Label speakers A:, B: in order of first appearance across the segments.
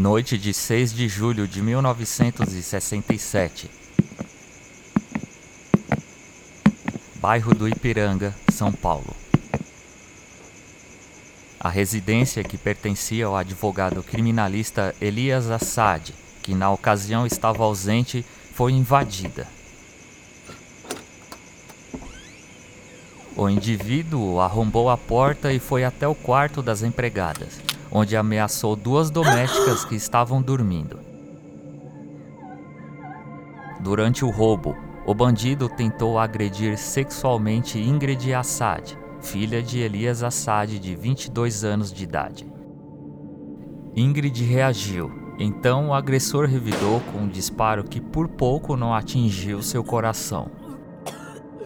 A: Noite de 6 de julho de 1967. Bairro do Ipiranga, São Paulo. A residência que pertencia ao advogado criminalista Elias Assad, que na ocasião estava ausente, foi invadida. O indivíduo arrombou a porta e foi até o quarto das empregadas onde ameaçou duas domésticas que estavam dormindo. Durante o roubo, o bandido tentou agredir sexualmente Ingrid Assad, filha de Elias Assad, de 22 anos de idade. Ingrid reagiu, então o agressor revidou com um disparo que por pouco não atingiu seu coração.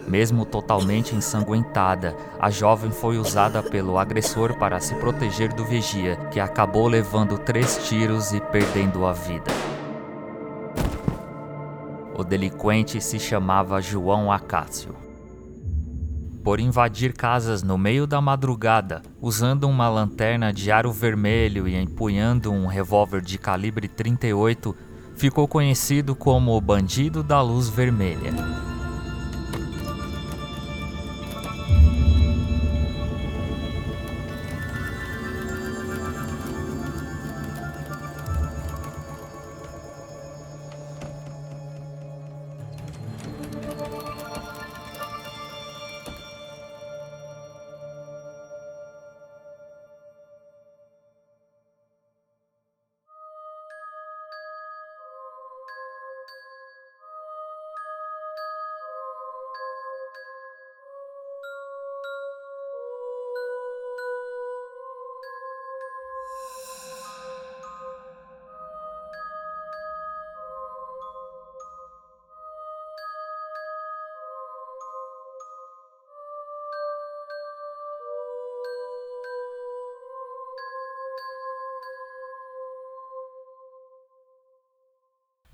A: Mesmo totalmente ensanguentada, a jovem foi usada pelo agressor para se proteger do vigia, que acabou levando três tiros e perdendo a vida. O delinquente se chamava João Acácio. Por invadir casas no meio da madrugada, usando uma lanterna de aro vermelho e empunhando um revólver de calibre 38, ficou conhecido como o Bandido da Luz Vermelha.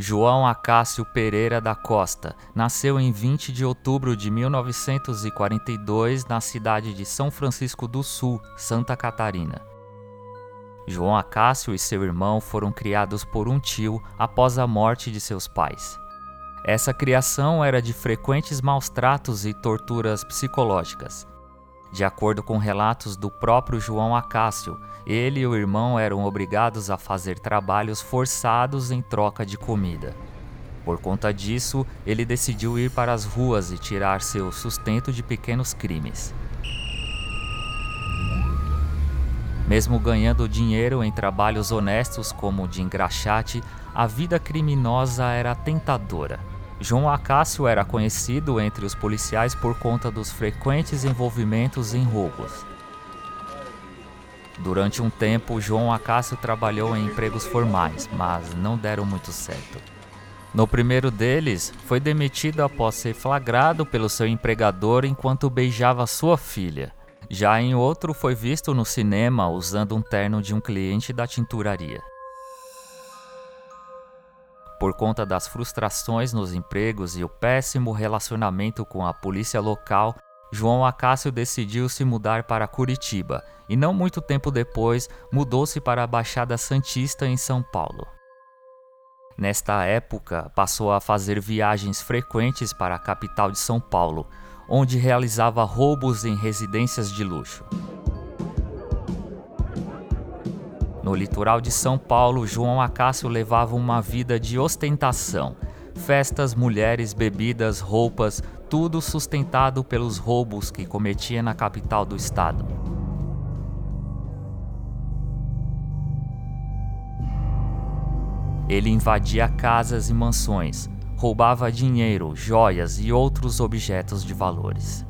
A: João Acácio Pereira da Costa nasceu em 20 de outubro de 1942 na cidade de São Francisco do Sul, Santa Catarina. João Acácio e seu irmão foram criados por um tio após a morte de seus pais. Essa criação era de frequentes maus tratos e torturas psicológicas. De acordo com relatos do próprio João Acácio, ele e o irmão eram obrigados a fazer trabalhos forçados em troca de comida. Por conta disso, ele decidiu ir para as ruas e tirar seu sustento de pequenos crimes. Mesmo ganhando dinheiro em trabalhos honestos como o de engraxate, a vida criminosa era tentadora. João Acácio era conhecido entre os policiais por conta dos frequentes envolvimentos em roubos. Durante um tempo, João Acácio trabalhou em empregos formais, mas não deram muito certo. No primeiro deles, foi demitido após ser flagrado pelo seu empregador enquanto beijava sua filha. Já em outro, foi visto no cinema usando um terno de um cliente da tinturaria. Por conta das frustrações nos empregos e o péssimo relacionamento com a polícia local, João Acácio decidiu se mudar para Curitiba e, não muito tempo depois, mudou-se para a Baixada Santista em São Paulo. Nesta época, passou a fazer viagens frequentes para a capital de São Paulo, onde realizava roubos em residências de luxo. No litoral de São Paulo, João Acácio levava uma vida de ostentação. Festas, mulheres, bebidas, roupas, tudo sustentado pelos roubos que cometia na capital do estado. Ele invadia casas e mansões, roubava dinheiro, joias e outros objetos de valores.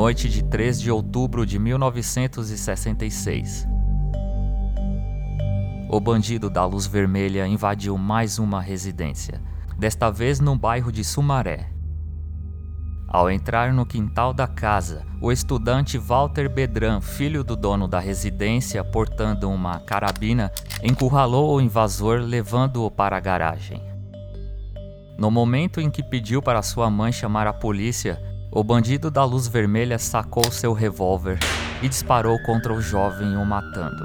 A: Noite de 3 de outubro de 1966. O bandido da luz vermelha invadiu mais uma residência, desta vez no bairro de Sumaré. Ao entrar no quintal da casa, o estudante Walter Bedran, filho do dono da residência, portando uma carabina, encurralou o invasor, levando-o para a garagem. No momento em que pediu para sua mãe chamar a polícia, o bandido da luz vermelha sacou seu revólver e disparou contra o jovem, o matando.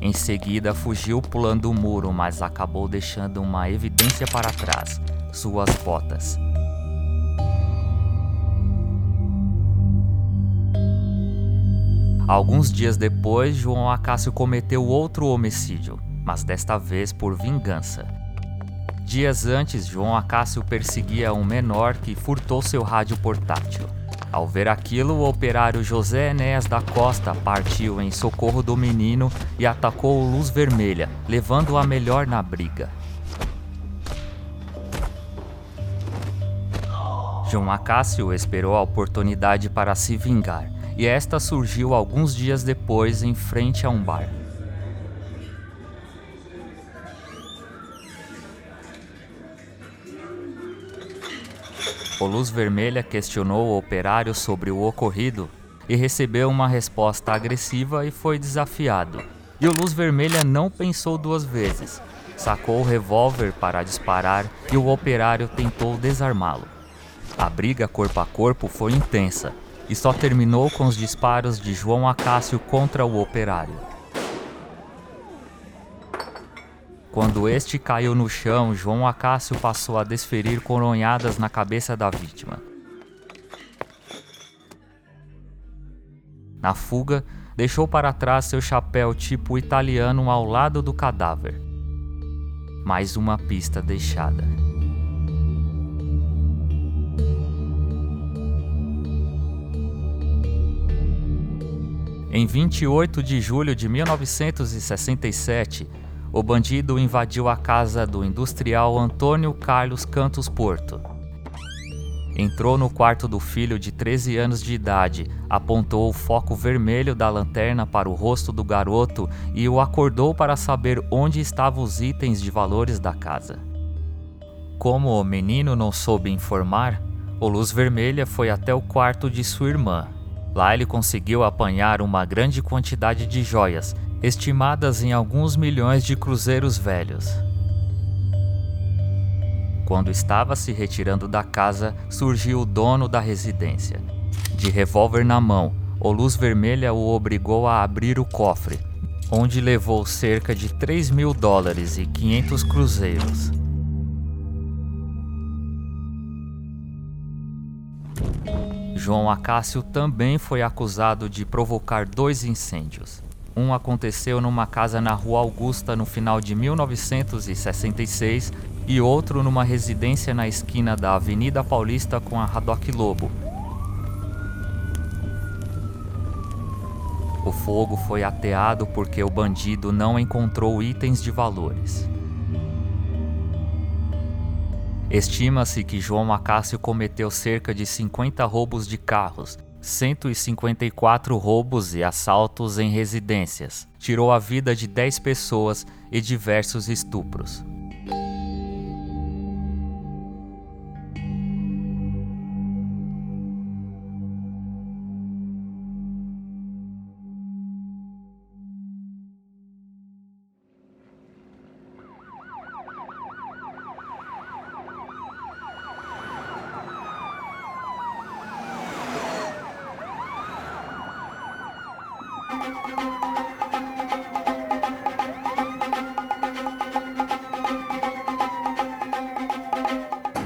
A: Em seguida, fugiu pulando o muro, mas acabou deixando uma evidência para trás: suas botas. Alguns dias depois, João Acácio cometeu outro homicídio, mas desta vez por vingança. Dias antes, João Acácio perseguia um menor que furtou seu rádio portátil. Ao ver aquilo, o operário José Enéas da Costa partiu em socorro do menino e atacou o Luz Vermelha, levando-a melhor na briga. João Acácio esperou a oportunidade para se vingar e esta surgiu alguns dias depois em frente a um bar. O Luz Vermelha questionou o operário sobre o ocorrido e recebeu uma resposta agressiva e foi desafiado. E o Luz Vermelha não pensou duas vezes. Sacou o revólver para disparar e o operário tentou desarmá-lo. A briga corpo a corpo foi intensa e só terminou com os disparos de João Acácio contra o operário. Quando este caiu no chão, João Acácio passou a desferir coronhadas na cabeça da vítima. Na fuga, deixou para trás seu chapéu tipo italiano ao lado do cadáver. Mais uma pista deixada. Em 28 de julho de 1967, o bandido invadiu a casa do industrial Antônio Carlos Cantos Porto. Entrou no quarto do filho de 13 anos de idade, apontou o foco vermelho da lanterna para o rosto do garoto e o acordou para saber onde estavam os itens de valores da casa. Como o menino não soube informar, o Luz Vermelha foi até o quarto de sua irmã, Lá ele conseguiu apanhar uma grande quantidade de joias, estimadas em alguns milhões de cruzeiros velhos. Quando estava se retirando da casa, surgiu o dono da residência. De revólver na mão, o Luz Vermelha o obrigou a abrir o cofre, onde levou cerca de 3 mil dólares e 500 cruzeiros. João Acácio também foi acusado de provocar dois incêndios. Um aconteceu numa casa na Rua Augusta no final de 1966 e outro numa residência na esquina da Avenida Paulista com a Radoc Lobo. O fogo foi ateado porque o bandido não encontrou itens de valores. Estima-se que João Acácio cometeu cerca de 50 roubos de carros, 154 roubos e assaltos em residências, tirou a vida de 10 pessoas e diversos estupros.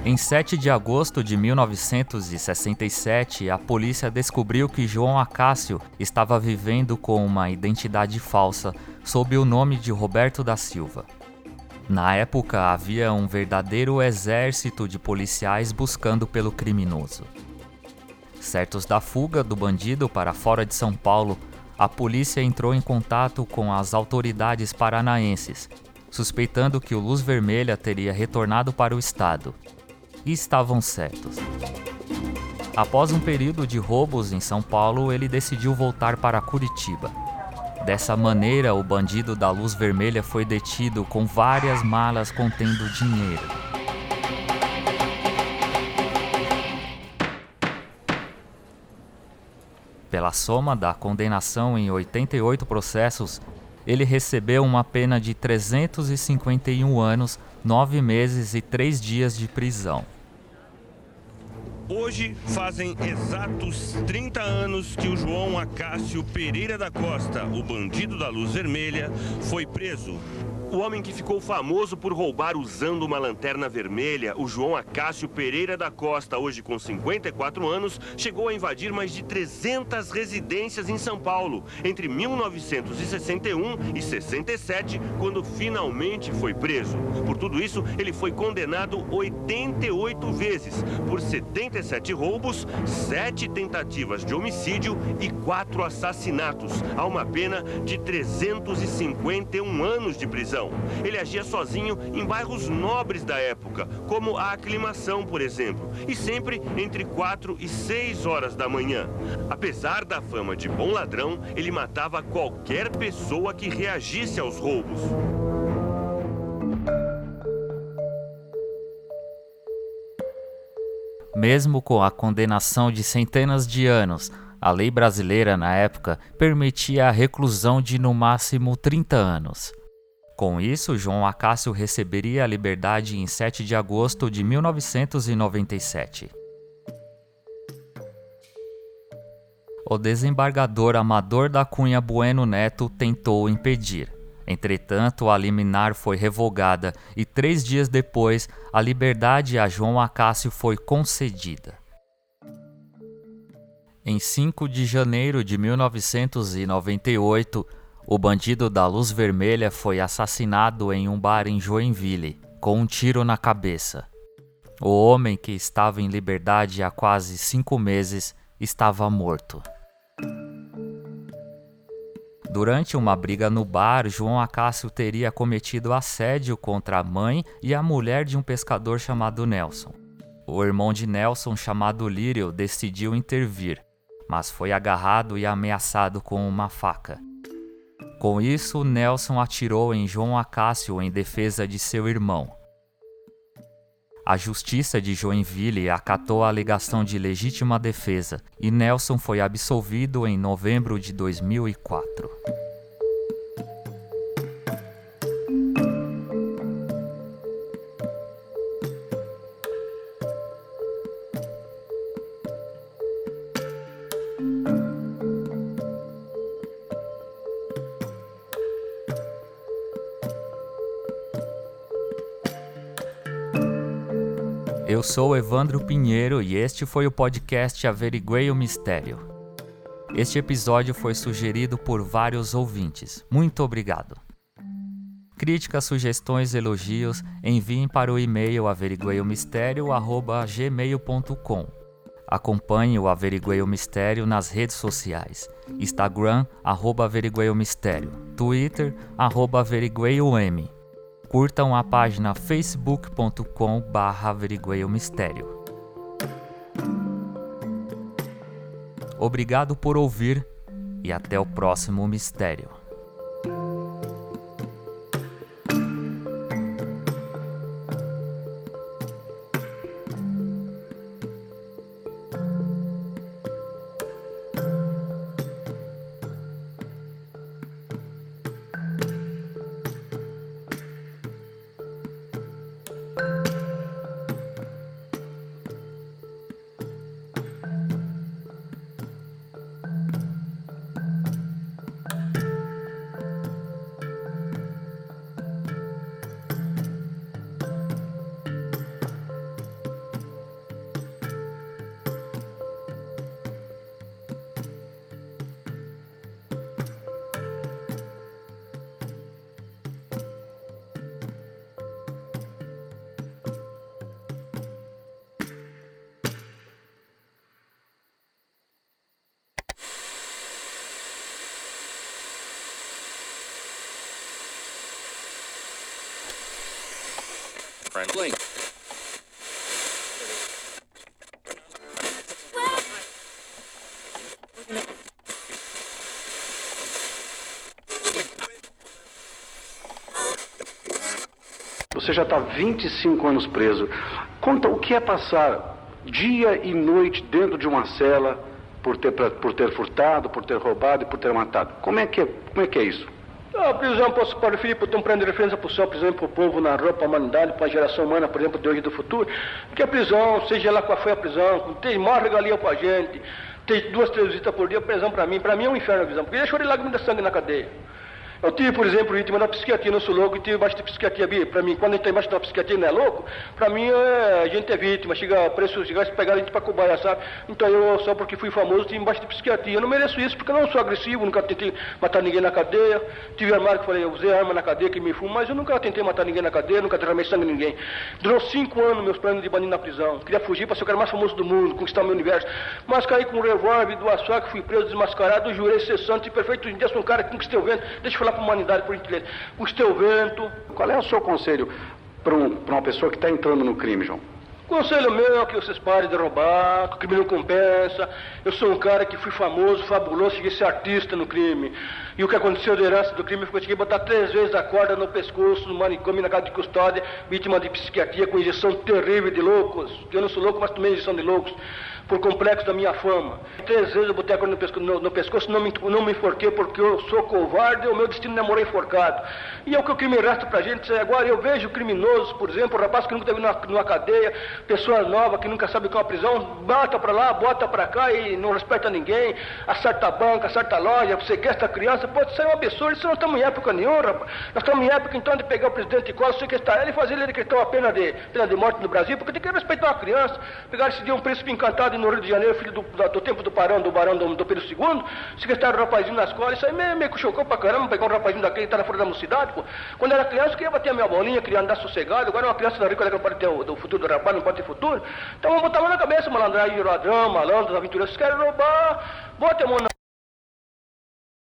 A: Em 7 de agosto de 1967, a polícia descobriu que João Acácio estava vivendo com uma identidade falsa sob o nome de Roberto da Silva. Na época, havia um verdadeiro exército de policiais buscando pelo criminoso. Certos da fuga do bandido para fora de São Paulo, a polícia entrou em contato com as autoridades paranaenses, suspeitando que o Luz Vermelha teria retornado para o estado. E estavam certos. Após um período de roubos em São Paulo, ele decidiu voltar para Curitiba. Dessa maneira, o bandido da Luz Vermelha foi detido com várias malas contendo dinheiro. Pela soma da condenação em 88 processos, ele recebeu uma pena de 351 anos, 9 meses e 3 dias de prisão.
B: Hoje fazem exatos 30 anos que o João Acácio Pereira da Costa, o bandido da luz vermelha, foi preso o homem que ficou famoso por roubar usando uma lanterna vermelha, o João Acácio Pereira da Costa, hoje com 54 anos, chegou a invadir mais de 300 residências em São Paulo, entre 1961 e 67, quando finalmente foi preso. Por tudo isso, ele foi condenado 88 vezes, por 77 roubos, 7 tentativas de homicídio e 4 assassinatos, a uma pena de 351 anos de prisão. Ele agia sozinho em bairros nobres da época, como a Aclimação, por exemplo, e sempre entre 4 e 6 horas da manhã. Apesar da fama de bom ladrão, ele matava qualquer pessoa que reagisse aos roubos.
A: Mesmo com a condenação de centenas de anos, a lei brasileira na época permitia a reclusão de no máximo 30 anos. Com isso, João Acácio receberia a liberdade em 7 de agosto de 1997. O desembargador Amador da Cunha Bueno Neto tentou impedir. Entretanto, a liminar foi revogada e três dias depois, a liberdade a João Acácio foi concedida. Em 5 de janeiro de 1998, o bandido da luz vermelha foi assassinado em um bar em Joinville, com um tiro na cabeça. O homem que estava em liberdade há quase cinco meses estava morto. Durante uma briga no bar, João Acácio teria cometido assédio contra a mãe e a mulher de um pescador chamado Nelson. O irmão de Nelson, chamado Lírio, decidiu intervir, mas foi agarrado e ameaçado com uma faca. Com isso, Nelson atirou em João Acácio em defesa de seu irmão. A justiça de Joinville acatou a alegação de legítima defesa e Nelson foi absolvido em novembro de 2004. Eu sou Evandro Pinheiro e este foi o podcast Averiguei o Mistério. Este episódio foi sugerido por vários ouvintes. Muito obrigado. Críticas, sugestões, elogios, enviem para o e-mail averigueiomistério@gmail.com. Acompanhe o Averiguei o Mistério nas redes sociais: Instagram arroba Mistério, Twitter arroba AverigueioM curtam a página facebook.com barra Mistério. Obrigado por ouvir e até o próximo mistério.
C: Você já está 25 anos preso. Conta o que é passar dia e noite dentro de uma cela, por ter, por ter furtado, por ter roubado e por ter matado. Como é que é, como é, que é isso?
D: A prisão, posso, para o Filipe, estou prendendo referência para o céu, exemplo, para o povo na para a humanidade, para a geração humana, por exemplo, de hoje e do futuro, que a prisão, seja lá qual foi a prisão, tem mais regalia para a gente, tem duas, três visitas por dia, prisão para mim, para mim é um inferno a prisão, porque eu chorei lágrimas de sangue na cadeia. Eu tive, por exemplo, vítima da psiquiatria, não sou louco, e tive de psiquiatria. Para mim, quando a gente está embaixo da psiquiatria não é louco, para mim é, a gente é vítima, chega a preço, chegar a pegar a gente para cobaia, sabe? Então eu, só porque fui famoso, tive embaixo de psiquiatria. Eu não mereço isso, porque eu não sou agressivo, nunca tentei matar ninguém na cadeia. Tive armário que falei, eu usei arma na cadeia, que me fumo, mas eu nunca tentei matar ninguém na cadeia, nunca derramei sangue em ninguém. Durou cinco anos meus planos de bandido na prisão. Queria fugir para ser o cara mais famoso do mundo, conquistar o meu universo. Mas caí com um revólver, duas facas, fui preso, desmascarado, jurei ser santo e perfeito. Sou um cara que conquistei o vento. Deixa eu falar para a humanidade, por gentileza. O teu vento.
C: Qual é o seu conselho para um, uma pessoa que está entrando no crime, João?
D: Conselho meu é que vocês parem de roubar, que o crime não compensa. Eu sou um cara que fui famoso, fabuloso, cheguei a ser artista no crime. E o que aconteceu de herança do crime foi que eu cheguei a botar três vezes a corda no pescoço, no manicômio, na casa de custódia, vítima de psiquiatria com injeção terrível de loucos. Eu não sou louco, mas tomei injeção de loucos por complexo da minha fama. Três vezes eu botei a corda no pescoço, no, no pescoço não, me, não me enforquei porque eu sou covarde o meu destino é morar enforcado. E é o que o crime resta pra gente. Agora eu vejo criminosos, por exemplo, um rapaz que nunca teve numa, numa cadeia, pessoa nova que nunca sabe o que é uma prisão, bota pra lá, bota pra cá e não respeita ninguém, acerta a banca, acerta a loja, você a criança, pode ser uma pessoa, isso não estamos em época nenhuma, rapaz. Nós estamos em época então de pegar o presidente de cola, sequestrar ele e fazer ele decretar uma pena de, pena de morte no Brasil, porque tem que respeitar uma criança. Pegar esse dia um príncipe encantado no Rio de Janeiro, filho do, do, tempo do Barão, do Barão do, do Pedro II, sequestraram o rapazinho na escola, isso aí me, me chocou pra caramba, pegar um rapazinho daquele que tá na fora da mocidade, pô. Quando era criança, eu queria bater a minha bolinha, queria andar sossegado, agora uma criança da rica não pode ter o do futuro do rapaz, não pode ter futuro. Então vamos botar a mão na cabeça, malandragem, ladrão, malandro, aventureiros, vocês querem roubar, bota a mão na